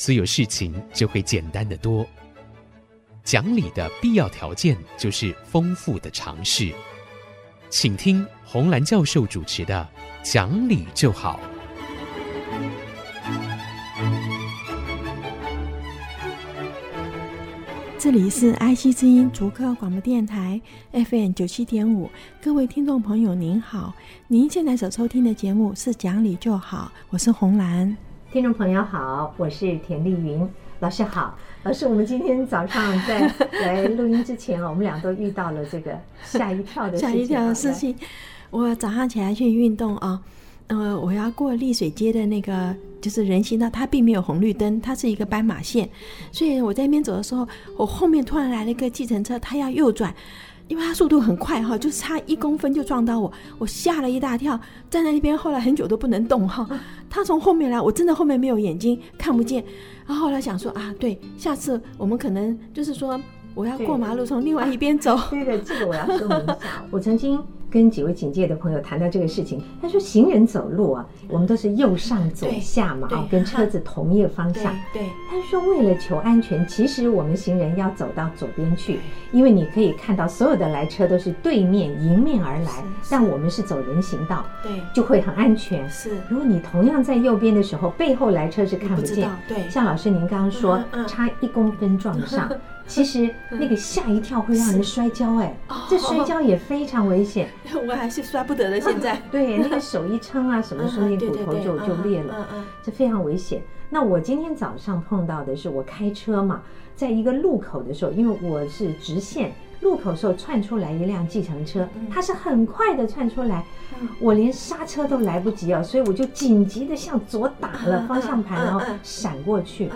所有事情就会简单得多。讲理的必要条件就是丰富的常识。请听洪兰教授主持的《讲理就好》。这里是 IC 之音竹科广播电台 FM 九七点五，各位听众朋友您好，您现在所收听的节目是讲理就好，我是洪兰。听众朋友好，我是田丽云老师好，老师，我们今天早上在来录音之前啊，我们俩都遇到了这个吓一跳的事情，吓一跳的事情。我早上起来去运动啊。呃，我要过丽水街的那个就是人行道，它并没有红绿灯，它是一个斑马线，所以我在那边走的时候，我后面突然来了一个计程车，它要右转，因为他速度很快哈，就差一公分就撞到我，我吓了一大跳，站在那边后来很久都不能动哈。他从后面来，我真的后面没有眼睛看不见，然后后来想说啊，对，下次我们可能就是说我要过马路从另外一边走。对对，这个我要说明一下，我曾经。跟几位警戒的朋友谈到这个事情，他说行人走路啊，我们都是右上左下嘛，啊，跟车子同一个方向。对，他说为了求安全，其实我们行人要走到左边去，因为你可以看到所有的来车都是对面迎面而来，但我们是走人行道，对，就会很安全。是，如果你同样在右边的时候，背后来车是看不见。对，像老师您刚刚说，差一公分撞上。其实那个吓一跳会让人摔跤，哎，这摔跤也非常危险。我还是摔不得的，现在。对，那个手一撑啊，什么时候 那骨头就就裂了，这非常危险。那我今天早上碰到的是，我开车嘛，在一个路口的时候，因为我是直线。路口时候窜出来一辆计程车，它是很快的窜出来，我连刹车都来不及啊，所以我就紧急的向左打了方向盘，然后闪过去。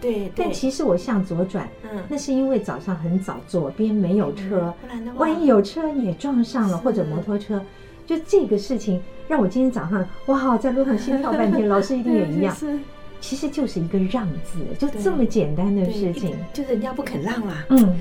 对，但其实我向左转，那是因为早上很早，左边没有车，万一有车也撞上了或者摩托车，就这个事情让我今天早上哇，在路上心跳半天。老师一定也一样，其实就是一个让字，就这么简单的事情，就是人家不肯让啊。嗯。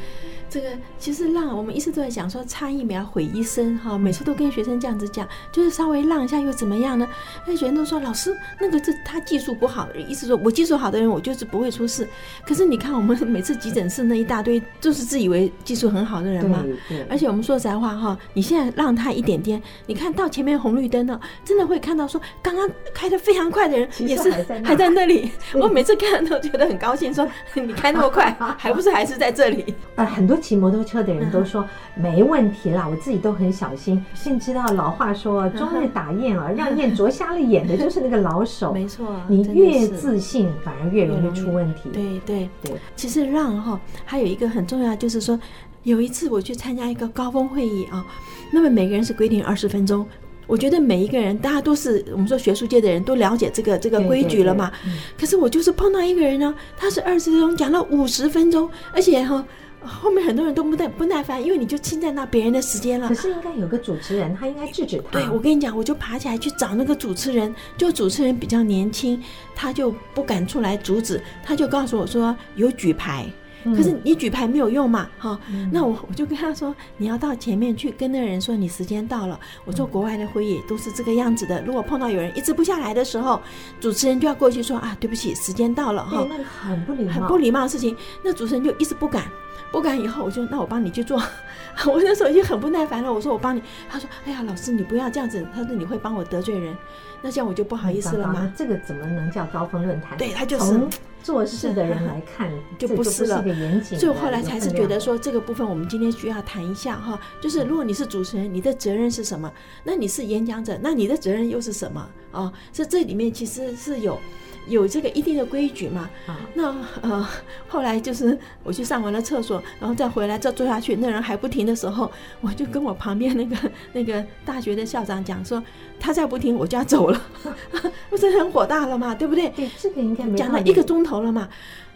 这个其实让我们一直都在讲说差一秒毁一生哈，每次都跟学生这样子讲，就是稍微让一下又怎么样呢？那学生都说老师那个是他技术不好，意思说我技术好的人我就是不会出事。可是你看我们每次急诊室那一大堆，就是自以为技术很好的人嘛。而且我们说实在话哈，你现在让他一点点，你看到前面红绿灯了，真的会看到说刚刚开的非常快的人也是还在那里。我每次看都觉得很高兴，说你开那么快，还不是还是在这里？啊，很多。骑摩托车的人都说没问题啦，我自己都很小心。现在知道老话说“终日打雁啊，让雁啄瞎了眼”的就是那个老手。没错，你越自信，反而越容易出问题。对对对，其实让哈还有一个很重要，就是说有一次我去参加一个高峰会议啊，那么每个人是规定二十分钟。我觉得每一个人，大家都是我们说学术界的人都了解这个这个规矩了嘛。可是我就是碰到一个人呢，他是二十分钟讲了五十分钟，而且哈。后面很多人都不耐不耐烦，因为你就侵占到别人的时间了。可是应该有个主持人，他应该制止他。对，我跟你讲，我就爬起来去找那个主持人，就主持人比较年轻，他就不敢出来阻止，他就告诉我说有举牌，可是你举牌没有用嘛，哈、嗯。那我我就跟他说，你要到前面去跟那个人说你时间到了。我说国外的会议都是这个样子的，如果碰到有人一直不下来的时候，主持人就要过去说啊，对不起，时间到了哈。那个很不礼貌，很不礼貌的事情，那主持人就一直不敢。不敢以后，我就那我帮你去做。我那时候已经很不耐烦了，我说我帮你。他说：“哎呀，老师你不要这样子。”他说：“你会帮我得罪人。”那这样我就不好意思了吗？这个怎么能叫高峰论坛？对，他就是做事的人来看 就不是了。所以后来才是觉得说这个部分我们今天需要谈一下哈，就是如果你是主持人，你的责任是什么？那你是演讲者，那你的责任又是什么啊？这这里面其实是有。有这个一定的规矩嘛。那呃，后来就是我去上完了厕所，然后再回来再坐下去，那人还不停的时候，我就跟我旁边那个那个大学的校长讲说，他再不停我就要走了，不是很火大了嘛，对不对？对，这个应该没讲了一个钟头了嘛。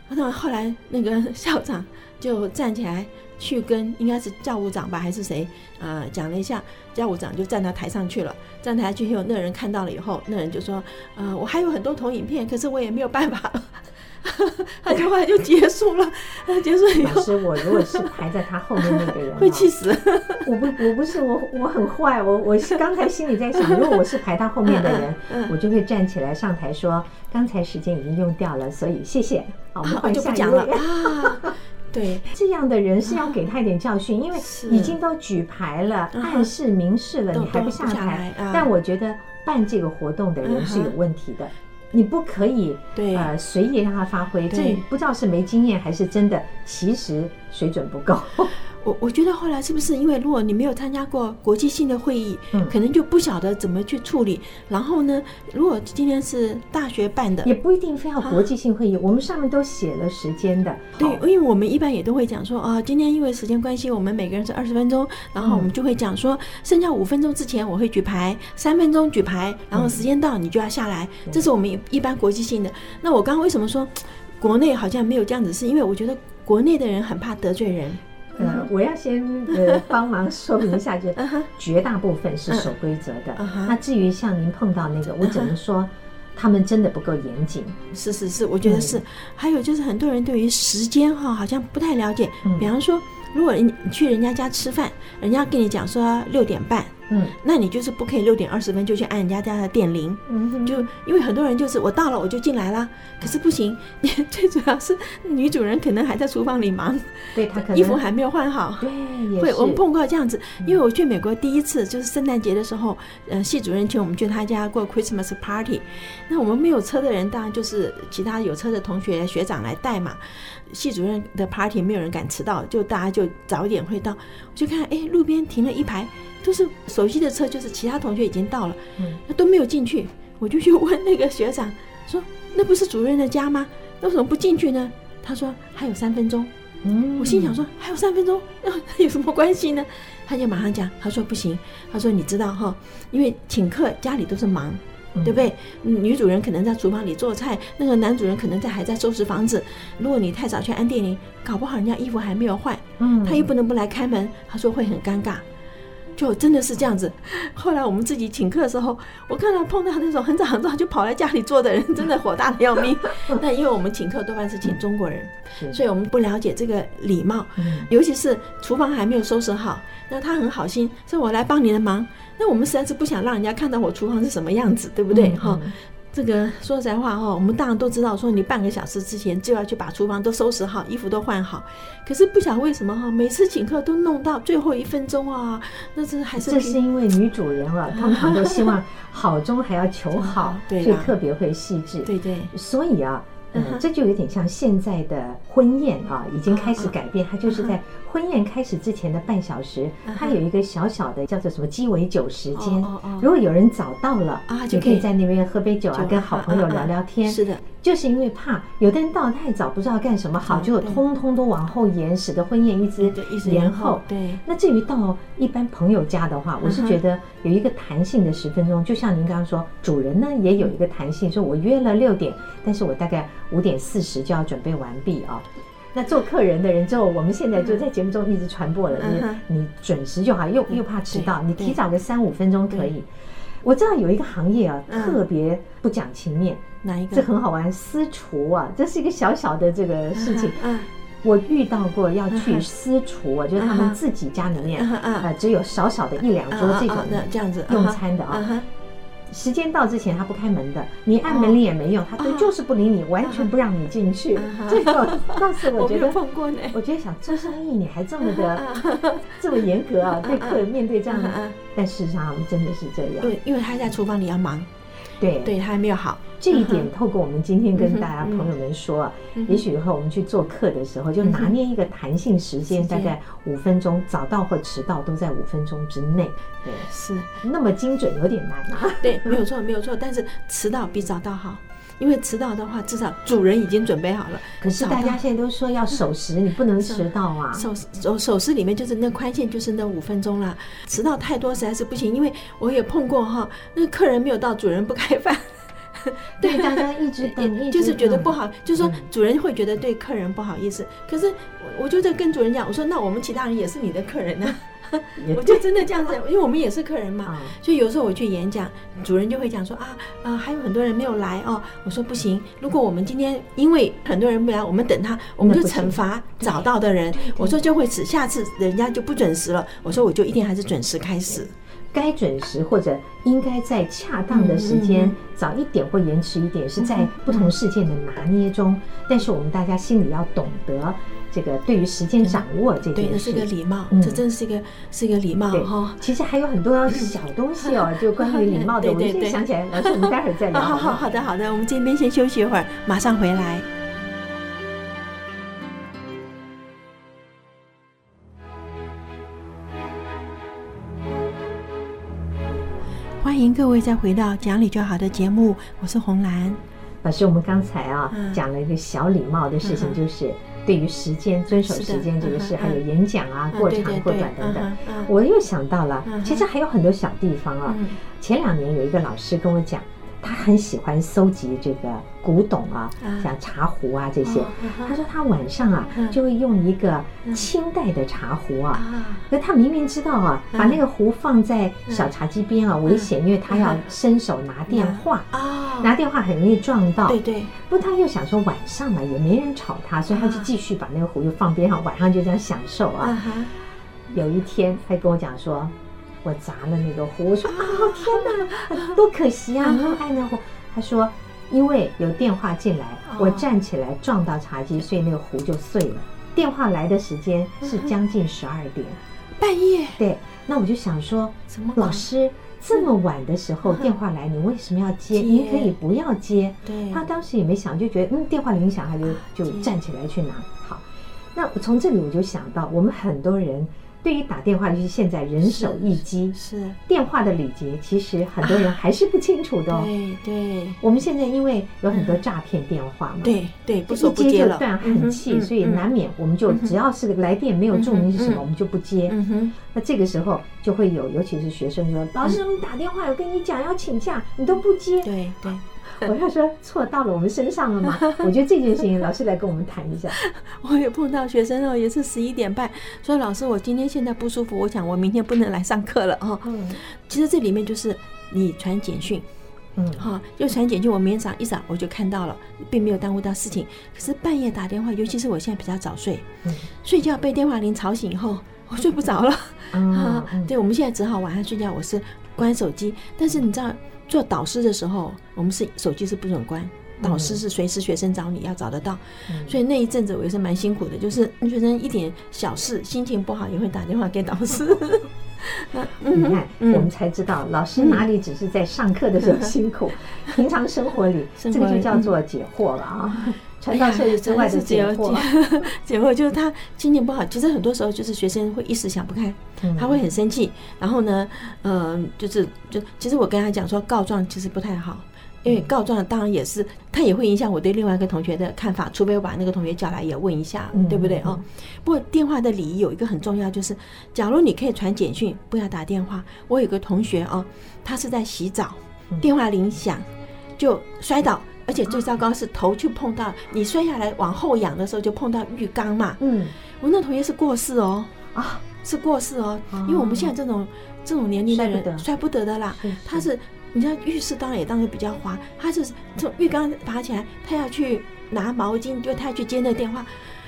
那后来那个校长就站起来去跟应该是教务长吧还是谁啊、呃、讲了一下，教务长就站到台上去了。站台去以后，那人看到了以后，那人就说：“呃，我还有很多投影片，可是我也没有办法了。”他就后来就结束了。结束以后，老师，我如果是排在他后面那个人，会气死。我不，我不是我，我很坏。我我是刚才心里在想，如果我是排他后面的人，我就会站起来上台说：“刚才时间已经用掉了，所以谢谢。”好，我们换下一位。对，这样的人是要给他一点教训，因为已经都举牌了，暗示明示了，你还不下台。但我觉得办这个活动的人是有问题的，你不可以呃随意让他发挥。这不知道是没经验还是真的，其实水准不够。我我觉得后来是不是因为如果你没有参加过国际性的会议，嗯，可能就不晓得怎么去处理。然后呢，如果今天是大学办的，也不一定非要国际性会议。我们上面都写了时间的，对，因为我们一般也都会讲说啊，今天因为时间关系，我们每个人是二十分钟，然后我们就会讲说，剩下五分钟之前我会举牌，三分钟举牌，然后时间到你就要下来，这是我们一般国际性的。那我刚刚为什么说国内好像没有这样子？是因为我觉得国内的人很怕得罪人。呃，我要先呃帮忙说明一下，就 绝大部分是守规则的。那至于像您碰到那个，我只能说他们真的不够严谨。是是是，我觉得是。还有就是很多人对于时间哈好像不太了解。比方说，如果你去人家家吃饭，人家跟你讲说六点半。嗯，那你就是不可以六点二十分就去按人家家的电铃，嗯，就因为很多人就是我到了我就进来了，可是不行，你 最主要是女主人可能还在厨房里忙，对，她可能衣服还没有换好，对，会我们碰过这样子，因为我去美国第一次就是圣诞节的时候，呃，系主任请我们去他家过 Christmas party，那我们没有车的人当然就是其他有车的同学学长来带嘛，系主任的 party 没有人敢迟到，就大家就早一点会到，我就看哎路边停了一排。都是熟悉的车，就是其他同学已经到了，嗯，那都没有进去，我就去问那个学长说：“那不是主任的家吗？那为什么不进去呢？”他说：“还有三分钟。”嗯，我心想说：“还有三分钟，那有什么关系呢？”他就马上讲：“他说不行，他说你知道哈，因为请客家里都是忙，对不对？女主人可能在厨房里做菜，那个男主人可能在还在收拾房子。如果你太早去按电铃，搞不好人家衣服还没有换，嗯，他又不能不来开门，他说会很尴尬。”就真的是这样子。后来我们自己请客的时候，我看到碰到那种很早很早就跑来家里坐的人，真的火大的要命。但因为我们请客多半是请中国人，所以我们不了解这个礼貌。尤其是厨房还没有收拾好，那他很好心说：“我来帮你的忙。”那我们实在是不想让人家看到我厨房是什么样子，对不对？哈。这个说实在话哈，我们当然都知道，说你半个小时之前就要去把厨房都收拾好，衣服都换好。可是不晓得为什么哈，每次请客都弄到最后一分钟啊，那这还是这是因为女主人啊，通常都希望好中还要求好，所以特别会细致。对对，所以啊。嗯，这就有点像现在的婚宴啊，已经开始改变。它就是在婚宴开始之前的半小时，它有一个小小的叫做什么鸡尾酒时间。如果有人早到了啊，就可以在那边喝杯酒啊，跟好朋友聊聊天。是的。就是因为怕有的人到太早，不知道干什么好，就通通都往后延，使得婚宴一直延后。对。那至于到一般朋友家的话，我是觉得有一个弹性的十分钟，就像您刚刚说，主人呢也有一个弹性，说我约了六点，但是我大概五点四十就要准备完毕啊。那做客人的人之后，我们现在就在节目中一直传播了，你你准时就好，又又怕迟到，你提早个三五分钟可以。我知道有一个行业啊，特别不讲情面。哪一个？这很好玩，私厨啊，这是一个小小的这个事情。嗯，我遇到过要去私厨啊，就是他们自己家里面啊，只有少少的一两桌这种的这样子用餐的啊。时间到之前他不开门的，你按门铃也没用，他都就是不理你，完全不让你进去。这个当时我觉得，我觉得想做生意你还这么的这么严格啊，对客人面对这样的，但事实上真的是这样。对，因为他在厨房里要忙。对对，他还没有好。这一点透过我们今天跟大家朋友们说，也许以后我们去做客的时候，就拿捏一个弹性时间，大概五分钟，早到或迟到都在五分钟之内。对，是那么精准，有点难啊。对，没有错，没有错。但是迟到比早到好。因为迟到的话，至少主人已经准备好了。可是大家现在都说要守时，你不能迟到啊。守守守时里面就是那宽限就是那五分钟啦，迟到太多实在是不行。因为我也碰过哈，那客人没有到，主人不开饭。对，大家一直等，就是觉得不好，就是说主人会觉得对客人不好意思。可是我就在跟主人讲，我说那我们其他人也是你的客人呢。我就真的这样子，因为我们也是客人嘛，所以有时候我去演讲，主人就会讲说啊啊，还有很多人没有来哦。我说不行，如果我们今天因为很多人不来，我们等他，我们就惩罚找到的人。我说就会使下次人家就不准时了。我说我就一定还是准时开始。该准时或者应该在恰当的时间早一点或延迟一点，是在不同事件的拿捏中。但是我们大家心里要懂得这个对于时间掌握这件事，对，这是个礼貌，这真是一个是一个礼貌哈。其实还有很多小东西哦，就关于礼貌的，我们先想起来，老师我们待会儿再聊。好好好的好的，我们这边先休息一会儿，马上回来。迎各位再回到讲理就好的节目，我是红兰老师。我们刚才啊讲了一个小礼貌的事情，就是对于时间遵守时间这个事，还有演讲啊过长过短等等。我又想到了，其实还有很多小地方啊。前两年有一个老师跟我讲。他很喜欢搜集这个古董啊，像茶壶啊这些。他说他晚上啊就会用一个清代的茶壶啊，可他明明知道啊，把那个壶放在小茶几边啊危险，因为他要伸手拿电话啊，拿电话很容易撞到。对对。不过他又想说晚上嘛也没人吵他，所以他就继续把那个壶又放边上，晚上就这样享受啊。有一天他跟我讲说。我砸了那个壶，我说啊，天哪，多可惜啊！那么爱那壶，他说，因为有电话进来，我站起来撞到茶几，所以那个壶就碎了。电话来的时间是将近十二点，半夜。对，那我就想说，老师这么晚的时候电话来，你为什么要接？你可以不要接。对，他当时也没想，就觉得嗯，电话铃响，他就就站起来去拿。好，那我从这里我就想到，我们很多人。对于打电话，就是现在人手一机，是电话的礼节，其实很多人还是不清楚的哦。对对，我们现在因为有很多诈骗电话嘛，对对，不一接就断，很气，所以难免我们就只要是来电没有注明是什么，我们就不接。嗯哼，那这个时候就会有，尤其是学生说：“老师，我们打电话，我跟你讲要请假，你都不接。”对对。我要说错到了我们身上了吗？我觉得这件事情，老师来跟我们谈一下。我也碰到学生哦，也是十一点半说：“老师，我今天现在不舒服，我想我明天不能来上课了哦。”嗯，其实这里面就是你传简讯，嗯，好，就传简讯，我明天早上一早我就看到了，并没有耽误到事情。可是半夜打电话，尤其是我现在比较早睡，嗯，睡觉被电话铃吵醒以后，我睡不着了。啊，对，我们现在只好晚上睡觉，我是关手机，但是你知道。做导师的时候，我们是手机是不准关，导师是随时学生找你要找得到，所以那一阵子我也是蛮辛苦的，就是学生一点小事心情不好也会打电话给导师。你看，我们才知道老师哪里只是在上课的时候辛苦，平常生活里这个就叫做解惑了啊。传道授业之外的解惑，解惑就是他心情不好。其实很多时候就是学生会一时想不开，他会很生气。然后呢，嗯，就是就其实我跟他讲说告状其实不太好，因为告状当然也是他也会影响我对另外一个同学的看法。除非我把那个同学叫来也问一下，对不对啊？不过电话的礼仪有一个很重要，就是假如你可以传简讯，不要打电话。我有个同学啊，他是在洗澡，电话铃响就摔倒。而且最糟糕是头去碰到你摔下来往后仰的时候就碰到浴缸嘛。嗯，我那同学是过世哦，啊，是过世哦，因为我们现在这种这种年龄的人摔不得。的啦。他是你知道浴室当然也当然比较滑，他是从浴缸爬起来，他要去拿毛巾，就他要去接那电话，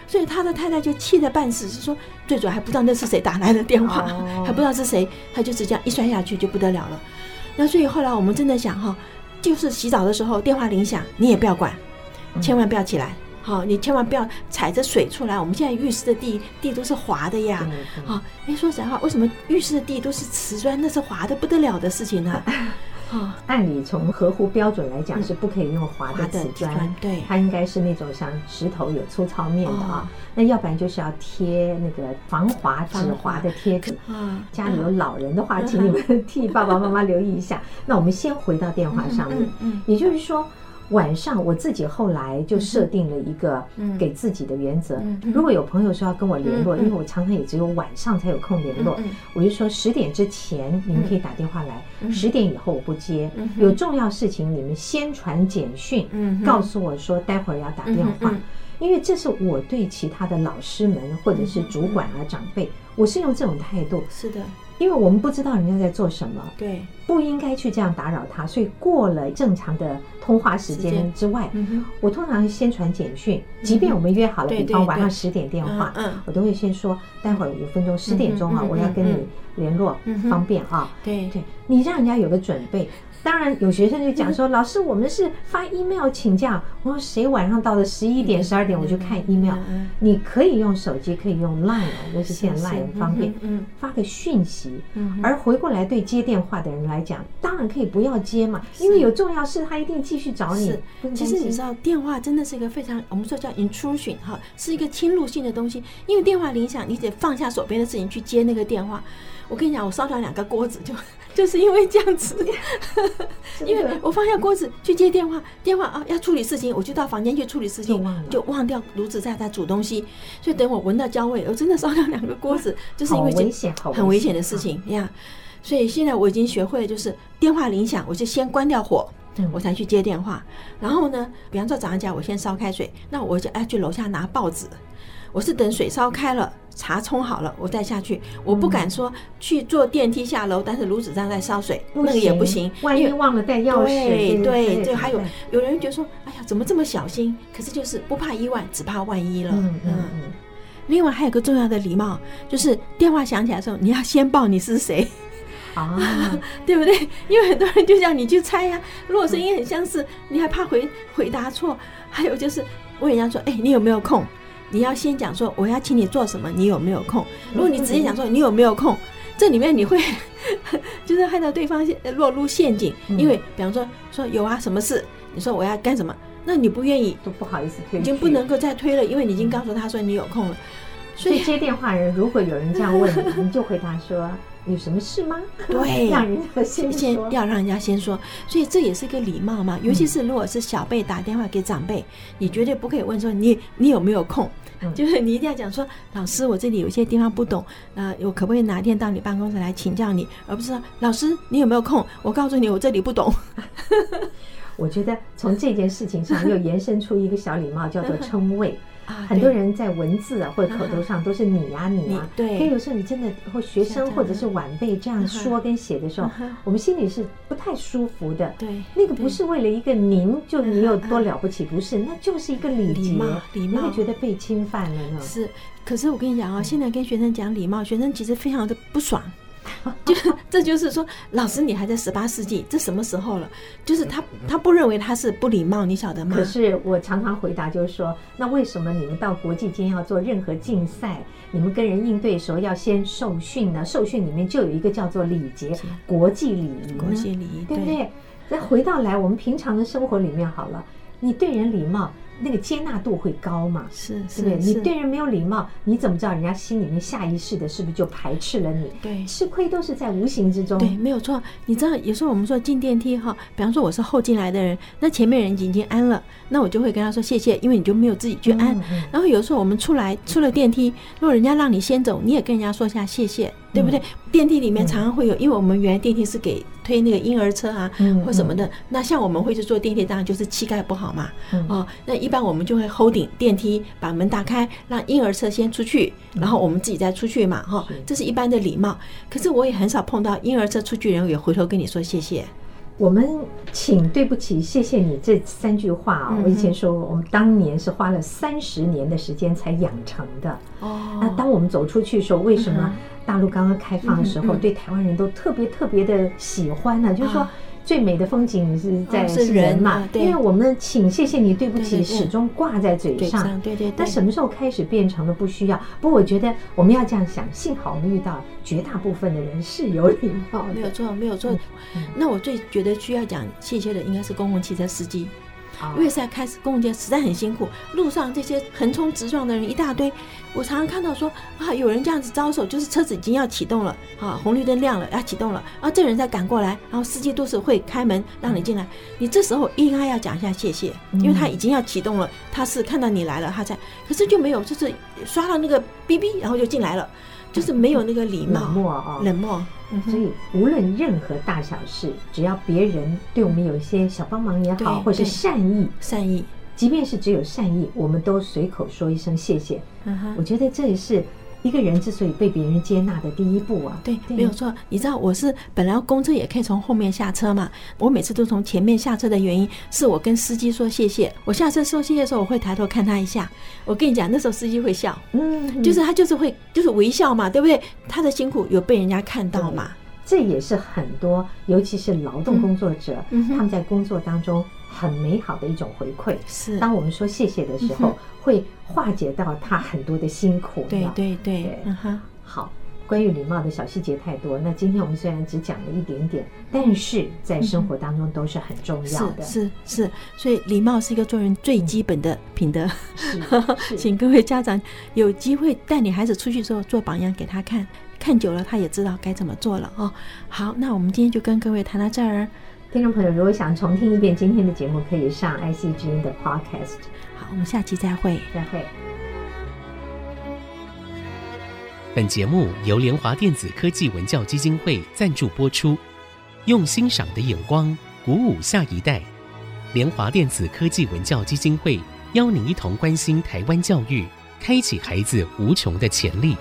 所以他的太太就气得半死，是说最主要还不知道那是谁打来的电话，还不知道是谁，他就是这样一摔下去就不得了了。那所以后来我们真的想哈。就是洗澡的时候，电话铃响，你也不要管，千万不要起来。好，你千万不要踩着水出来。我们现在浴室的地地都是滑的呀。好，哎，说实话，为什么浴室的地都是瓷砖？那是滑的不得了的事情呢？按理从合乎标准来讲是不可以用滑的瓷砖，对，它应该是那种像石头有粗糙面的啊。那要不然就是要贴那个防滑止滑的贴纸。家里有老人的话，请你们替爸爸妈妈留意一下。那我们先回到电话上面，也就是说。晚上我自己后来就设定了一个给自己的原则，如果有朋友说要跟我联络，因为我常常也只有晚上才有空联络，我就说十点之前你们可以打电话来，十点以后我不接。有重要事情你们先传简讯，告诉我说待会儿要打电话，因为这是我对其他的老师们或者是主管啊长辈，我是用这种态度。是的。因为我们不知道人家在做什么，对，不应该去这样打扰他，所以过了正常的通话时间之外，我通常先传简讯，即便我们约好了，比方晚上十点电话，我都会先说，待会儿五分钟十点钟啊，我要跟你联络，方便啊，对。对，你让人家有个准备。当然有学生就讲说，老师，我们是发 email 请假。我说谁晚上到了十一点、十二点我就看 email。你可以用手机，可以用 line，尤其现在 line 很方便，发个讯息。而回过来对接电话的人来讲，当然可以不要接嘛，因为有重要事他一定继续找你。其实你知道，电话真的是一个非常我们说叫 intrusion 哈，是一个侵入性的东西。因为电话铃响，你得放下手边的事情去接那个电话。我跟你讲，我烧掉两个锅子就。就是因为这样子，因为我放下锅子去接电话，电话啊要处理事情，我就到房间去处理事情，就忘掉炉子在在煮东西，所以等我闻到焦味，我真的烧掉 两个锅子，就是因为危险，很危险的事情呀。所以现在我已经学会了，就是电话铃响，我就先关掉火，我才去接电话。然后呢，比方说早上起来我先烧开水，那我就要去楼下拿报纸。我是等水烧开了，茶冲好了，我再下去。我不敢说去坐电梯下楼，但是炉子上在烧水，那个也不行。万一忘了带钥匙，对对，这还有有人觉得说，哎呀，怎么这么小心？可是就是不怕一万，只怕万一了。嗯嗯嗯。另外还有个重要的礼貌，就是电话响起来的时候，你要先报你是谁啊，对不对？因为很多人就叫你去猜呀，如果声音很相似，你还怕回回答错。还有就是问人家说，哎，你有没有空？你要先讲说我要请你做什么，你有没有空？如果你直接讲说你有没有空，这里面你会 就是害到对方落入陷阱。因为比方说说有啊，什么事？你说我要干什么？那你不愿意都不好意思推，已经不能够再推了，因为你已经告诉他说你有空了。所以接电话人如果有人这样问你，你就回答说。有什么事吗？对，让人家先先要让人家先说，所以这也是一个礼貌嘛。尤其是如果是小辈打电话给长辈，你绝对不可以问说你你有没有空，就是你一定要讲说，老师，我这里有些地方不懂，啊，我可不可以哪天到你办公室来请教你，而不是说老师你有没有空？我告诉你我这里不懂。我觉得从这件事情上又延伸出一个小礼貌，叫做称谓。很多人在文字啊或者口头上都是你呀你啊，对。可有时候你真的或学生或者是晚辈这样说跟写的时候，我们心里是不太舒服的。对，那个不是为了一个您，就你有多了不起，不是，那就是一个礼节，礼貌，礼貌，你会觉得被侵犯了呢。是，可是我跟你讲啊，现在跟学生讲礼貌，学生其实非常的不爽。就 这就是说，老师你还在十八世纪，这什么时候了？就是他他不认为他是不礼貌，你晓得吗？可是我常常回答就是说，那为什么你们到国际间要做任何竞赛，你们跟人应对的时候要先受训呢？受训里面就有一个叫做礼节，国际礼仪，国际礼仪，对不对？再回到来我们平常的生活里面好了，你对人礼貌。那个接纳度会高嘛？是，对不对？你对人没有礼貌，你怎么知道人家心里面下意识的是不是就排斥了你？对，吃亏都是在无形之中。对，没有错。你知道，有时候我们说进电梯哈，比方说我是后进来的人，那前面人已经安了，那我就会跟他说谢谢，因为你就没有自己去安。然后有时候我们出来出了电梯，如果人家让你先走，你也跟人家说一下谢谢。对不对？电梯里面常常会有，因为我们原来电梯是给推那个婴儿车啊，或什么的。那像我们会去坐电梯，当然就是膝盖不好嘛。哦，那一般我们就会 hold 顶电梯，把门打开，让婴儿车先出去，然后我们自己再出去嘛。哈，这是一般的礼貌。可是我也很少碰到婴儿车出去人也回头跟你说谢谢。我们请对不起，谢谢你这三句话啊，我以前说我们当年是花了三十年的时间才养成的。哦，那当我们走出去的时候，为什么？大陆刚刚开放的时候，对台湾人都特别特别的喜欢呢。就是说，最美的风景是在是人嘛，因为我们请谢谢你对不起始终挂在嘴上。对对。那什么时候开始变成了不需要？不过我觉得我们要这样想，幸好我们遇到绝大部分的人是有礼貌。没有错，没有错。那我最觉得需要讲谢谢的应该是公共汽车司机。因为现在开始公共街实在很辛苦，路上这些横冲直撞的人一大堆。我常常看到说啊，有人这样子招手，就是车子已经要启动了啊，红绿灯亮了要启动了，然后这人再赶过来，然后司机都是会开门让你进来。你这时候应该要讲一下谢谢，因为他已经要启动了，他是看到你来了，他在，可是就没有，就是刷到那个哔哔，然后就进来了，就是没有那个礼貌，冷漠啊，冷漠。所以无论任何大小事，只要别人对我们有一些小帮忙也好，或是善意，善意。即便是只有善意，我们都随口说一声谢谢。我觉得这也是一个人之所以被别人接纳的第一步啊。对，没有错。你知道我是本来公车也可以从后面下车嘛，我每次都从前面下车的原因是我跟司机说谢谢。我下车说谢谢的时候，我会抬头看他一下。我跟你讲，那时候司机会笑，嗯，就是他就是会就是微笑嘛，对不对？他的辛苦有被人家看到嘛。这也是很多，尤其是劳动工作者，他们在工作当中。很美好的一种回馈，是当我们说谢谢的时候，会化解到他很多的辛苦。对对对，嗯哼。好，关于礼貌的小细节太多，那今天我们虽然只讲了一点点，但是在生活当中都是很重要的。是是，所以礼貌是一个做人最基本的品德。是，请各位家长有机会带你孩子出去之后做榜样给他看，看久了他也知道该怎么做了哦。好，那我们今天就跟各位谈到这儿。听众朋友，如果想重听一遍今天的节目，可以上 IC 之音的 Podcast。好，我们下期再会，再会。本节目由联华电子科技文教基金会赞助播出，用欣赏的眼光鼓舞下一代。联华电子科技文教基金会邀您一同关心台湾教育，开启孩子无穷的潜力。